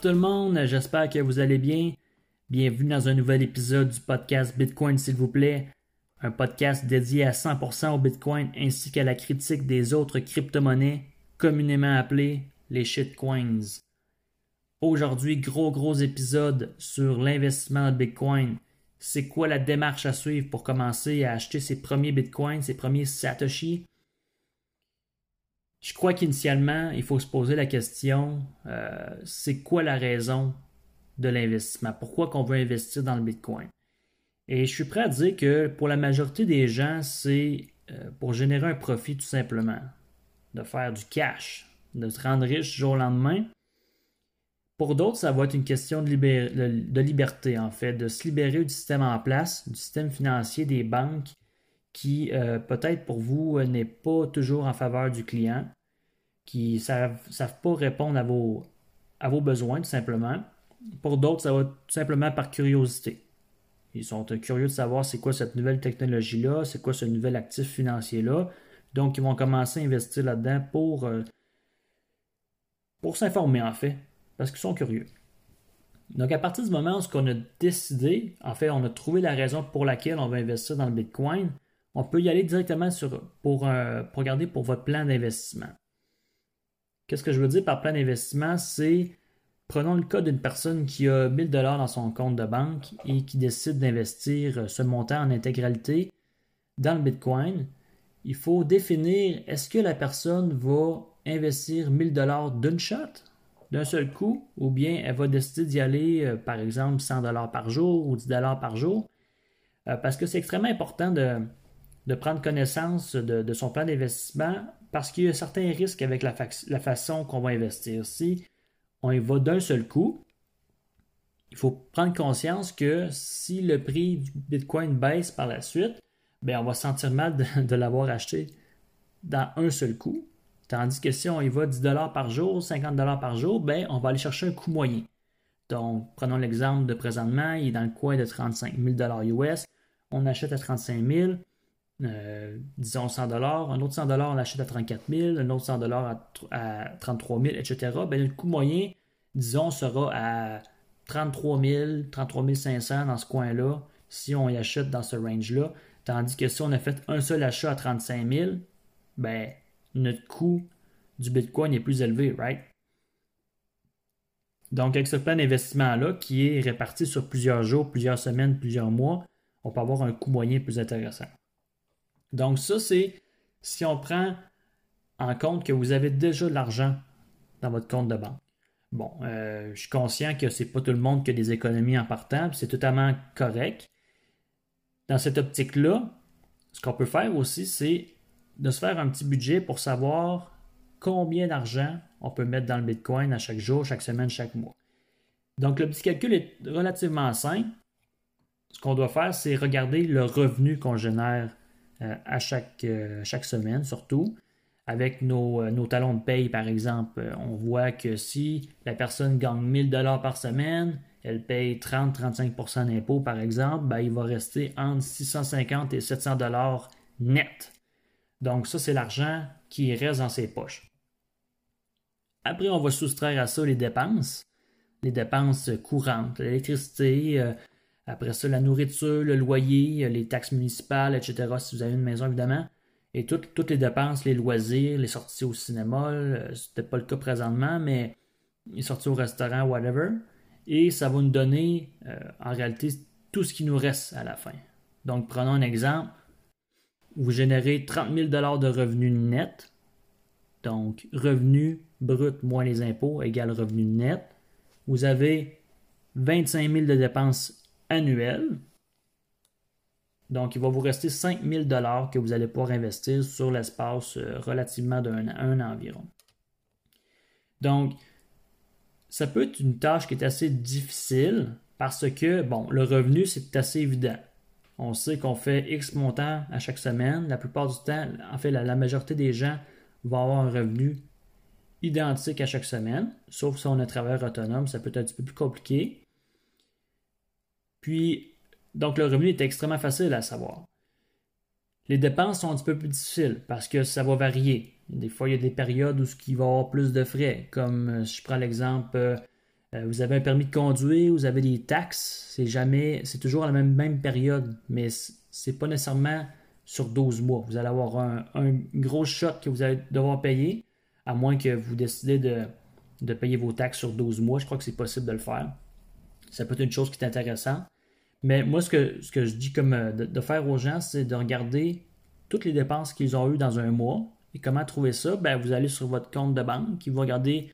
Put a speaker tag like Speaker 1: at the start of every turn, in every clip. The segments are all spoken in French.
Speaker 1: Tout le monde? J'espère que vous allez bien. Bienvenue dans un nouvel épisode du podcast Bitcoin s'il vous plaît. Un podcast dédié à 100% au Bitcoin ainsi qu'à la critique des autres crypto-monnaies communément appelées les shitcoins. Aujourd'hui, gros gros épisode sur l'investissement de Bitcoin. C'est quoi la démarche à suivre pour commencer à acheter ses premiers Bitcoins, ses premiers Satoshi? Je crois qu'initialement, il faut se poser la question, euh, c'est quoi la raison de l'investissement? Pourquoi qu'on veut investir dans le Bitcoin? Et je suis prêt à dire que pour la majorité des gens, c'est euh, pour générer un profit tout simplement, de faire du cash, de se rendre riche du jour au lendemain. Pour d'autres, ça va être une question de, de, liberté, en fait, de se libérer du système en place, du système financier des banques qui, euh, peut-être pour vous, euh, n'est pas toujours en faveur du client, qui ne savent, savent, pas répondre à vos, à vos besoins, tout simplement. Pour d'autres, ça va tout simplement par curiosité. Ils sont curieux de savoir c'est quoi cette nouvelle technologie-là, c'est quoi ce nouvel actif financier-là. Donc, ils vont commencer à investir là-dedans pour, euh, pour s'informer, en fait, parce qu'ils sont curieux. Donc, à partir du moment où on a décidé, en fait, on a trouvé la raison pour laquelle on va investir dans le Bitcoin, on peut y aller directement sur, pour, euh, pour regarder pour votre plan d'investissement. Qu'est-ce que je veux dire par plan d'investissement? C'est, prenons le cas d'une personne qui a 1000 dollars dans son compte de banque et qui décide d'investir ce montant en intégralité dans le Bitcoin. Il faut définir est-ce que la personne va investir 1000 dollars d'une shot, d'un seul coup, ou bien elle va décider d'y aller, euh, par exemple, 100 dollars par jour ou 10 dollars par jour? Euh, parce que c'est extrêmement important de, de prendre connaissance de, son plan d'investissement parce qu'il y a certains risques avec la, façon qu'on va investir. Si on y va d'un seul coup, il faut prendre conscience que si le prix du Bitcoin baisse par la suite, bien, on va sentir mal de, l'avoir acheté dans un seul coup. Tandis que si on y va 10 par jour, 50 par jour, bien, on va aller chercher un coût moyen. Donc, prenons l'exemple de présentement, il est dans le coin de 35 000 US. On achète à 35 000. Euh, disons 100 dollars, un autre 100 dollars on l'achète à 34 000, un autre 100 dollars à, 33 000, etc. Ben, le coût moyen, disons, sera à 33 000, 33 500 dans ce coin-là, si on y achète dans ce range-là. Tandis que si on a fait un seul achat à 35 000, ben, notre coût du Bitcoin est plus élevé, right? Donc, avec ce plan d'investissement-là, qui est réparti sur plusieurs jours, plusieurs semaines, plusieurs mois, on peut avoir un coût moyen plus intéressant. Donc ça, c'est si on prend en compte que vous avez déjà de l'argent dans votre compte de banque. Bon, euh, je suis conscient que c'est pas tout le monde qui a des économies en partant, c'est totalement correct. Dans cette optique-là, ce qu'on peut faire aussi, c'est de se faire un petit budget pour savoir combien d'argent on peut mettre dans le Bitcoin à chaque jour, chaque semaine, chaque mois. Donc, le petit calcul est relativement simple. Ce qu'on doit faire, c'est regarder le revenu qu'on génère à chaque, euh, chaque semaine surtout. Avec nos, euh, nos, talons de paye, par exemple, on voit que si la personne gagne 1000 dollars par semaine, elle paye 30-35% d'impôts, par exemple, ben, il va rester entre 650 et 700 dollars net. Donc ça, c'est l'argent qui reste dans ses poches. Après, on va soustraire à ça les dépenses, les dépenses courantes, l'électricité, après ça, la nourriture, le loyer, les taxes municipales, etc. Si vous avez une maison, évidemment. Et toutes, les dépenses, les loisirs, les sorties au cinéma, c'était pas le cas présentement, mais les sorties au restaurant, whatever. Et ça va nous donner, euh, en réalité, tout ce qui nous reste à la fin. Donc, prenons un exemple. Vous générez 30 000 de revenus net. Donc, revenus brut moins les impôts égale revenu net. Vous avez 25 000 de dépenses annuel. Donc, il va vous rester 5 000 que vous allez pouvoir investir sur l'espace euh, relativement d'un an environ. Donc, ça peut être une tâche qui est assez difficile parce que, bon, le revenu, c'est assez évident. On sait qu'on fait X montant à chaque semaine. La plupart du temps, en fait, la, la majorité des gens vont avoir un revenu identique à chaque semaine, sauf si on est travailleur autonome, ça peut être un petit peu plus compliqué. Puis, donc le revenu est extrêmement facile à savoir. Les dépenses sont un petit peu plus difficiles parce que ça va varier. Des fois, il y a des périodes où il va y avoir plus de frais, comme euh, si je prends l'exemple euh, Euh, vous avez un permis de conduire, vous avez des taxes, c'est jamais, c'est toujours la même, même période, mais c'est pas nécessairement sur 12 mois. Vous allez avoir un, gros choc que vous allez devoir payer, à moins que vous décidez de, payer vos taxes sur 12 mois. Je crois que c'est possible de le faire. Ça peut être une chose qui est intéressante. Mais moi, ce que, je dis comme euh, de, faire aux gens, c'est de regarder toutes les dépenses qu'ils ont eues dans un mois. Et comment trouver ça? Ben, vous allez sur votre compte de banque, vous regardez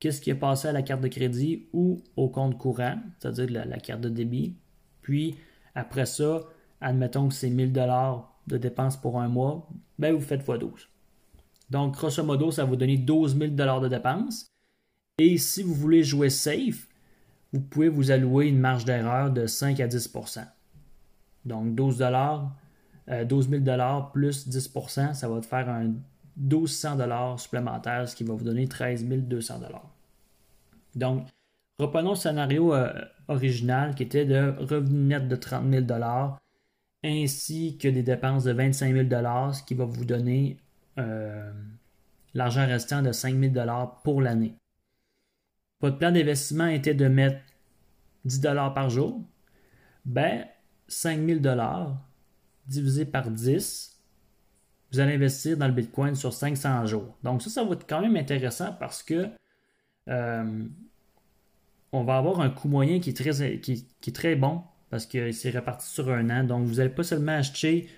Speaker 1: qu'est-ce qui est passé à la carte de crédit ou au compte courant, c'est-à-dire la, carte de débit. Puis, après ça, admettons que c'est 1000 dollars de dépenses pour un mois, ben vous faites x12. Donc, grosso modo, ça va vous donner 12 000 de dépenses. Et si vous voulez jouer safe, vous pouvez vous allouer une marge d'erreur de 5 à 10% Donc, 12 12 000 plus 10% ça va te faire un 1200 dollars supplémentaires, ce qui va vous donner 13 200 dollars. Donc, reprenons le scénario euh, original qui était de revenu net de 30 000 dollars ainsi que des dépenses de 25 000 ce qui va vous donner euh, l'argent restant de 5 000 pour l'année. Votre plan d'investissement était de mettre 10 par jour. Ben, 5 000 divisé par 10, vous allez investir dans le Bitcoin sur 500 jours. Donc ça, ça va être quand même intéressant parce que euh, on va avoir un coût moyen qui est très, qui est très bon parce que c'est réparti sur un an. Donc, vous n'allez pas seulement acheter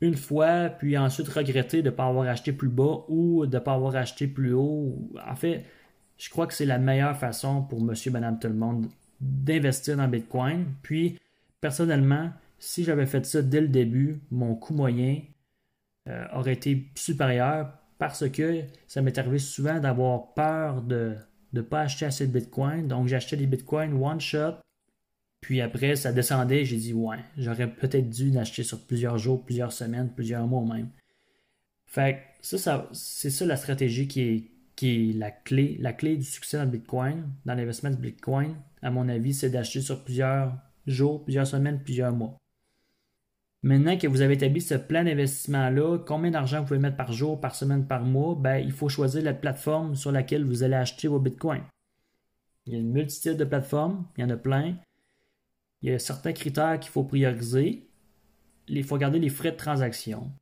Speaker 1: une fois, puis ensuite regretter de ne pas avoir acheté plus bas ou de ne pas avoir acheté plus haut. En fait, je crois que c'est la meilleure façon pour monsieur, madame, tout le monde d'investir dans Bitcoin. Puis, personnellement, si j'avais fait ça dès le début, mon coût moyen euh, aurait été supérieur parce que ça m'est arrivé souvent d'avoir peur de ne pas acheter assez de Bitcoin. Donc, j'achetais des Bitcoins one shot puis après, ça descendait, j'ai dit ouais, j'aurais peut-être dû l'acheter sur plusieurs jours, plusieurs semaines, plusieurs mois même. Fait que ça, c'est ça la stratégie qui est, qui est la clé. La clé du succès dans le Bitcoin, dans l'investissement de Bitcoin, à mon avis, c'est d'acheter sur plusieurs jours, plusieurs semaines, plusieurs mois. Maintenant que vous avez établi ce plan d'investissement-là, combien d'argent vous pouvez mettre par jour, par semaine, par mois, ben, il faut choisir la plateforme sur laquelle vous allez acheter vos bitcoins. Il y a une multitude de plateformes, il y en a plein. Il y a certains critères qu'il faut prioriser. Il faut regarder les frais de transaction.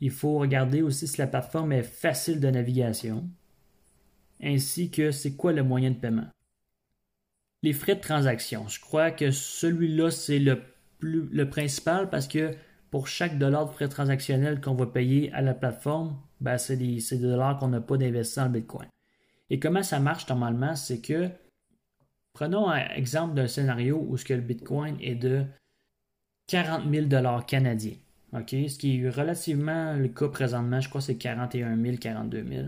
Speaker 1: Il faut regarder aussi si la plateforme est facile de navigation, ainsi que c'est quoi le moyen de paiement. Les frais de transaction. Je crois que celui-là, c'est le, principal parce que pour chaque dollar de frais transactionnels qu'on va payer à la plateforme, ben c'est des, dollars qu'on n'a pas d'investi en Bitcoin. Et comment ça marche normalement, c'est que Prenons un exemple d'un scénario où ce que le Bitcoin est de 40 000 dollars canadiens. Ce qui est relativement le cas présentement, je crois que c'est 41 000, 42 000.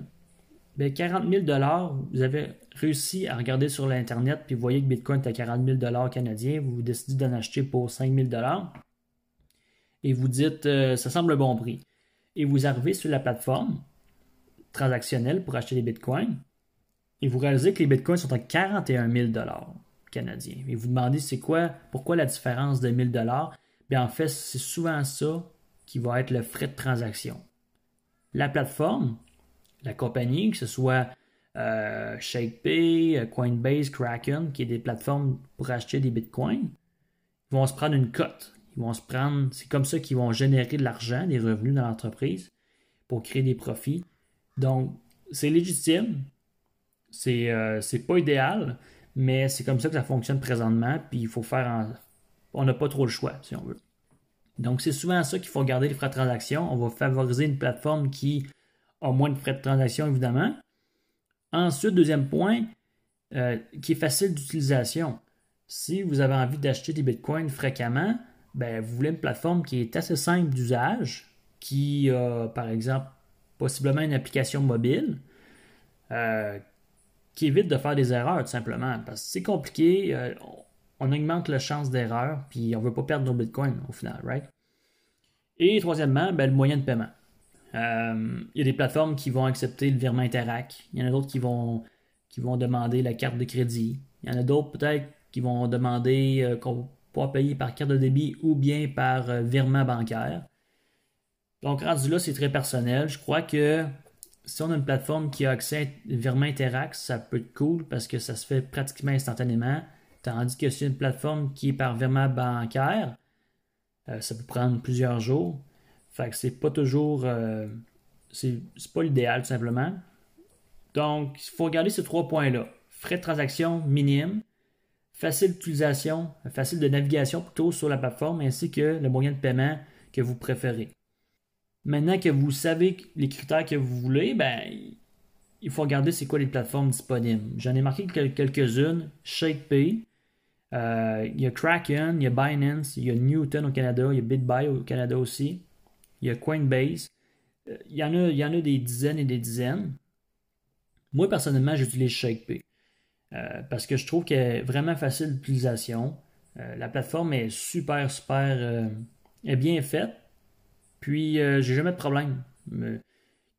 Speaker 1: Bien, 40 000 dollars, vous avez réussi à regarder sur l'Internet, puis vous voyez que Bitcoin est à 40 000 dollars canadiens, vous décidez d'en acheter pour 5 000 dollars, et vous dites, euh, ça semble un bon prix. Et vous arrivez sur la plateforme transactionnelle pour acheter des Bitcoins, et vous réalisez que les bitcoins sont à 41 000 canadiens. Et vous demandez c'est quoi, pourquoi la différence de 1000 dollars? Bien en fait, c'est souvent ça qui va être le frais de transaction. La plateforme, la compagnie, que ce soit euh, ShakePay, euh, Coinbase, Kraken, qui est des plateformes pour acheter des bitcoins, ils vont se prendre une cote. Ils vont se prendre, c'est comme ça qu'ils vont générer de l'argent, des revenus dans l'entreprise pour créer des profits. Donc, c'est légitime, c'est euh, pas idéal, mais c'est comme ça que ça fonctionne présentement, puis il faut faire On n'a pas trop le choix, si on veut. Donc, c'est souvent ça qu'il faut garder les frais de transaction. On va favoriser une plateforme qui a moins de frais de transaction, évidemment. Ensuite, deuxième point, euh, qui est facile d'utilisation. Si vous avez envie d'acheter des bitcoins fréquemment, ben, vous voulez une plateforme qui est assez simple d'usage, qui a, par exemple, possiblement une application mobile, euh, qui évite de faire des erreurs, tout simplement. Parce que c'est compliqué, euh, on augmente la chance d'erreur, puis on ne veut pas perdre nos bitcoins au final, right? Et troisièmement, ben, le moyen de paiement. Euh, il y a des plateformes qui vont accepter le virement Interac. Il y en a d'autres qui vont, qui vont demander la carte de crédit. Il y en a d'autres peut-être qui vont demander euh, qu'on va payer par carte de débit ou bien par virement bancaire. Donc rendu là, c'est très personnel. Je crois que si on a une plateforme qui a accès à virement Interact, ça peut être cool parce que ça se fait pratiquement instantanément. Tandis que si une plateforme qui est par virement bancaire, euh, ça peut prendre plusieurs jours. Fait que c'est pas toujours. Euh, c'est pas l'idéal, tout simplement. Donc, il faut regarder ces trois points-là. Frais de transaction minime, facile d'utilisation, facile de navigation plutôt sur la plateforme, ainsi que le moyen de paiement que vous préférez. Maintenant que vous savez les critères que vous voulez, ben, il faut regarder c'est quoi les plateformes disponibles. J'en ai marqué quelques-unes. ShakePay, euh, il y a Kraken, il y a Binance, il y a Newton au Canada, il y a BitBuy au Canada aussi, il y a Coinbase. Euh, il y, en a, des dizaines et des dizaines. Moi, personnellement, j'utilise ShakePay euh, parce que je trouve qu'elle est vraiment facile d'utilisation. la plateforme est super, super est bien faite. Puis, j'ai jamais de problème.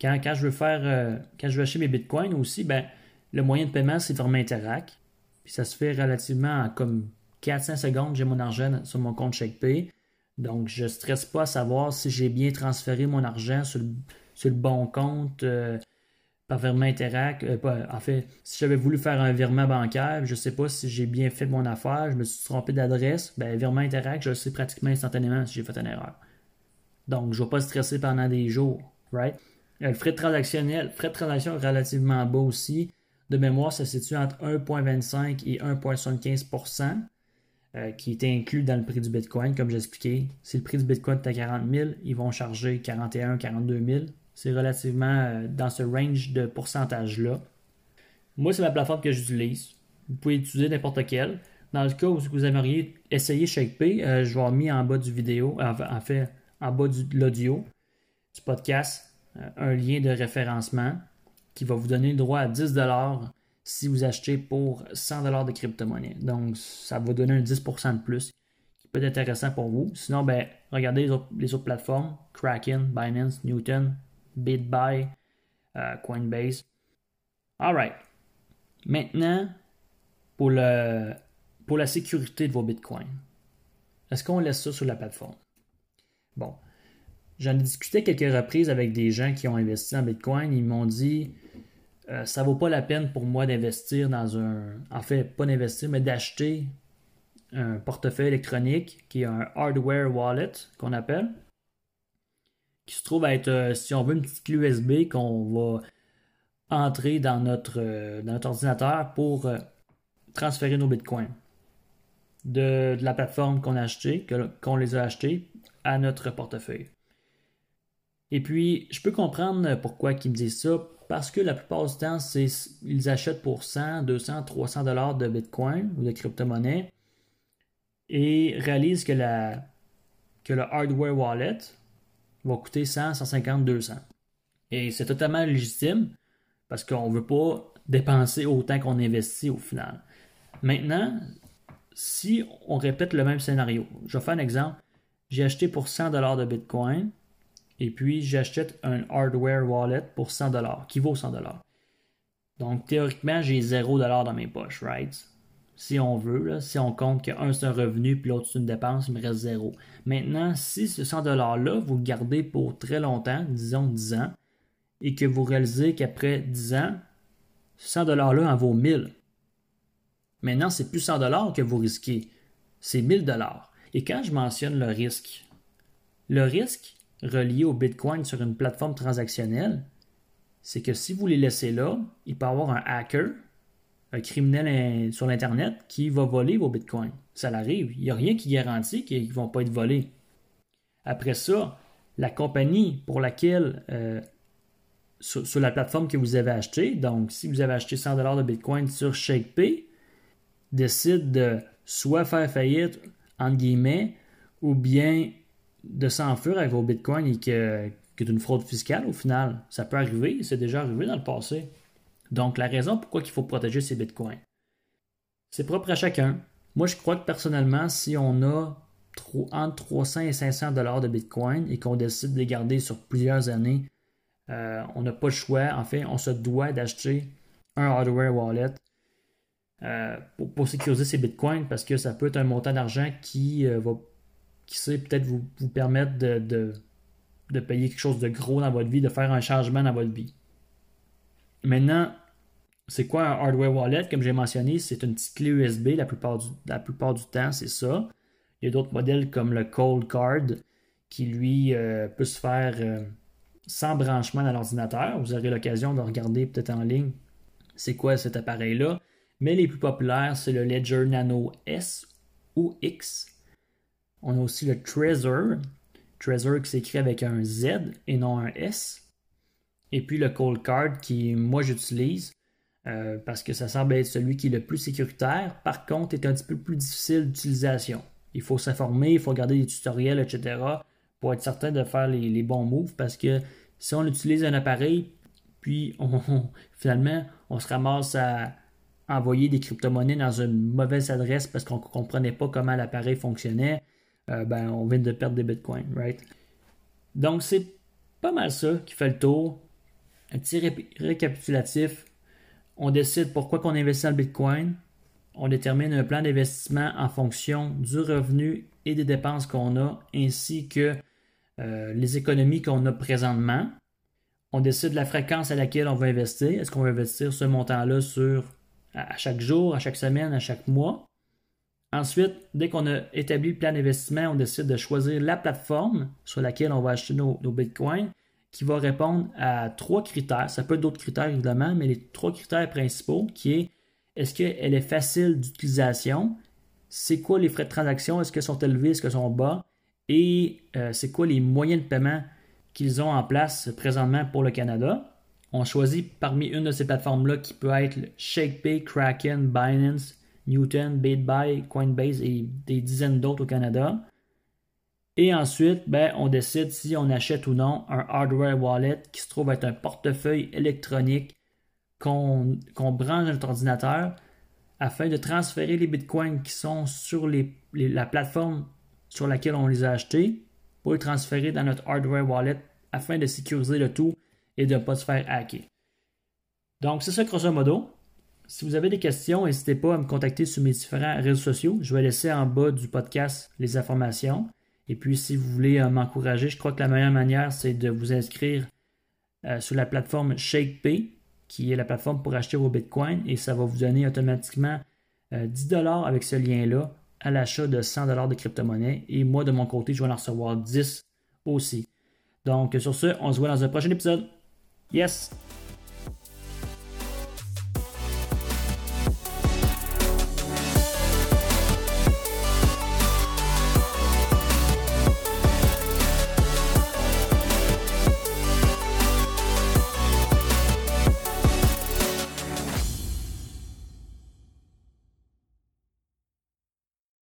Speaker 1: Quand, quand, je veux faire, quand je veux acheter mes bitcoins aussi, ben, le moyen de paiement, c'est vraiment Interact. Puis ça se fait relativement en comme 400 secondes, j'ai mon argent sur mon compte ShakePay. Donc, je ne stresse pas à savoir si j'ai bien transféré mon argent sur le, bon compte euh, par virement Interact. Euh, en fait, si j'avais voulu faire un virement bancaire, je ne sais pas si j'ai bien fait mon affaire, je me suis trompé d'adresse, ben, virement Interact, je le sais pratiquement instantanément si j'ai fait une erreur. Donc, je ne vais pas stresser pendant des jours, right? Euh, le frais de transactionnel, frais de transaction est relativement bas aussi. De mémoire, ça se situe entre 1,25 et 1,75 euh, qui est inclus dans le prix du Bitcoin, comme j'expliquais. Si le prix du Bitcoin est à 40 000, ils vont charger 41 42 000. C'est relativement euh, dans ce range de pourcentage-là. Moi, c'est la plateforme que j'utilise. Vous pouvez utiliser n'importe quelle. Dans le cas où vous aimeriez essayer ShakePay, euh, je vais mis en bas du vidéo, en fait, en bas de l'audio du podcast, un lien de référencement qui va vous donner le droit à 10 si vous achetez pour 100 de crypto-monnaie. Donc, ça va donner un 10% de plus qui peut être intéressant pour vous. Sinon, ben, regardez les autres, plateformes Kraken, Binance, Newton, BitBuy, euh, Coinbase. Alright. Maintenant, pour, le, pour la sécurité de vos bitcoins, est-ce qu'on laisse ça sur la plateforme? Bon, J'en ai discuté quelques reprises avec des gens qui ont investi en Bitcoin. Ils m'ont dit euh, ça vaut pas la peine pour moi d'investir dans un. En fait, pas d'investir, mais d'acheter un portefeuille électronique qui est un hardware wallet qu'on appelle. Qui se trouve être, euh, si on veut, une petite clé USB qu'on va entrer dans notre, euh, dans notre ordinateur pour transférer nos bitcoins de, la plateforme qu'on a acheté, qu'on les a achetés, à notre portefeuille. Et puis, je peux comprendre pourquoi ils me disent ça, parce que la plupart du temps, c'est ils achètent pour 100, 200, 300 dollars de Bitcoin ou de crypto-monnaie et réalisent que, la, que le hardware wallet va coûter 100, 150, 200. Et c'est totalement légitime parce qu'on ne veut pas dépenser autant qu'on investit au final. Maintenant, si on répète le même scénario, je vais faire un exemple. J'ai acheté pour 100 dollars de Bitcoin et puis j'achète un hardware wallet pour 100$, qui vaut 100$. Donc théoriquement, j'ai 0$ dans mes poches, right? Si on veut, si on compte qu'un c'est un revenu puis l'autre c'est une dépense, il me reste 0. Maintenant, si ce 100$-là, vous le gardez pour très longtemps, disons 10 ans, et que vous réalisez qu'après 10 ans, ce 100$-là en vaut 1000. Maintenant, c'est plus 100$ que vous risquez, c'est 1000$. Et quand je mentionne le risque, le risque, relié au Bitcoin sur une plateforme transactionnelle, c'est que si vous les laissez là, il peut y avoir un hacker, un criminel sur l'Internet qui va voler vos Bitcoins. Ça l'arrive. Il n'y a rien qui garantit qu'ils ne vont pas être volés. Après ça, la compagnie pour laquelle, euh, sur, la plateforme que vous avez acheté, donc si vous avez acheté 100$ de Bitcoin sur ShakePay, décide de soit faire faillite, entre guillemets, ou bien de s'enfuir avec vos bitcoins et que, que une fraude fiscale au final. Ça peut arriver, c'est déjà arrivé dans le passé. Donc la raison pourquoi il faut protéger ces bitcoins, c'est propre à chacun. Moi, je crois que personnellement, si on a entre 300 et 500 dollars de bitcoin et qu'on décide de les garder sur plusieurs années, euh, on n'a pas le choix. En fait, on se doit d'acheter un hardware wallet euh, pour, sécuriser ces bitcoins parce que ça peut être un montant d'argent qui euh, va qui sait peut-être vous, permettre de, de, payer quelque chose de gros dans votre vie, de faire un changement dans votre vie. Maintenant, c'est quoi un hardware wallet? Comme j'ai mentionné, c'est une petite clé USB la plupart du, la plupart du temps, c'est ça. Il y a d'autres modèles comme le Cold Card qui, lui, euh, peut se faire euh, sans branchement dans l'ordinateur. Vous aurez l'occasion de regarder peut-être en ligne c'est quoi cet appareil-là. Mais les plus populaires, c'est le Ledger Nano S ou X. On a aussi le Trezor. Trezor qui s'écrit avec un Z et non un S. Et puis le Cold Card qui, moi, j'utilise. Euh, parce que ça semble être celui qui est le plus sécuritaire. Par contre, est un petit peu plus difficile d'utilisation. Il faut s'informer, il faut regarder des tutoriels, etc. pour être certain de faire les, bons moves parce que si on utilise un appareil, puis finalement, on se ramasse à envoyer des crypto-monnaies dans une mauvaise adresse parce qu'on ne comprenait pas comment l'appareil fonctionnait, euh, ben, on vient de perdre des bitcoins, right? Donc, c'est pas mal ça qui fait le tour. Un petit récapitulatif on décide pourquoi qu'on investit dans le Bitcoin. On détermine un plan d'investissement en fonction du revenu et des dépenses qu'on a, ainsi que euh, les économies qu'on a présentement. On décide la fréquence à laquelle on va investir. Est-ce qu'on va investir ce montant-là sur à chaque jour, à chaque semaine, à chaque mois? Ensuite, dès qu'on a établi le plan d'investissement, on décide de choisir la plateforme sur laquelle on va acheter nos bitcoins qui va répondre à trois critères. Ça peut être d'autres critères évidemment, mais les trois critères principaux qui est est-ce qu'elle est facile d'utilisation? C'est quoi les frais de transaction? Est-ce qu'elles sont élevés? Est-ce qu'elles sont bas? Et euh, c'est quoi les moyens de paiement qu'ils ont en place présentement pour le Canada? On choisit parmi une de ces plateformes-là qui peut être ShakePay, Kraken, Binance, Newton, BitBuy, Coinbase et des dizaines d'autres au Canada. Et ensuite, ben, on décide si on achète ou non un hardware wallet qui se trouve être un portefeuille électronique qu'on branche dans notre ordinateur afin de transférer les bitcoins qui sont sur la plateforme sur laquelle on les a achetés pour les transférer dans notre hardware wallet afin de sécuriser le tout et de ne pas se faire hacker. Donc, c'est ça grosso modo. Si vous avez des questions, n'hésitez pas à me contacter sur mes différents réseaux sociaux. Je vais laisser en bas du podcast les informations. Et puis, si vous voulez euh, m'encourager, je crois que la meilleure manière, c'est de vous inscrire euh, sur la plateforme ShakePay, qui est la plateforme pour acheter vos bitcoins, et ça va vous donner automatiquement 10 euh, dollars avec ce lien-là à l'achat de 100 dollars de crypto-monnaie. Et moi, de mon côté, je vais en recevoir 10 aussi. Donc, sur ce, on se voit dans un prochain épisode. Yes!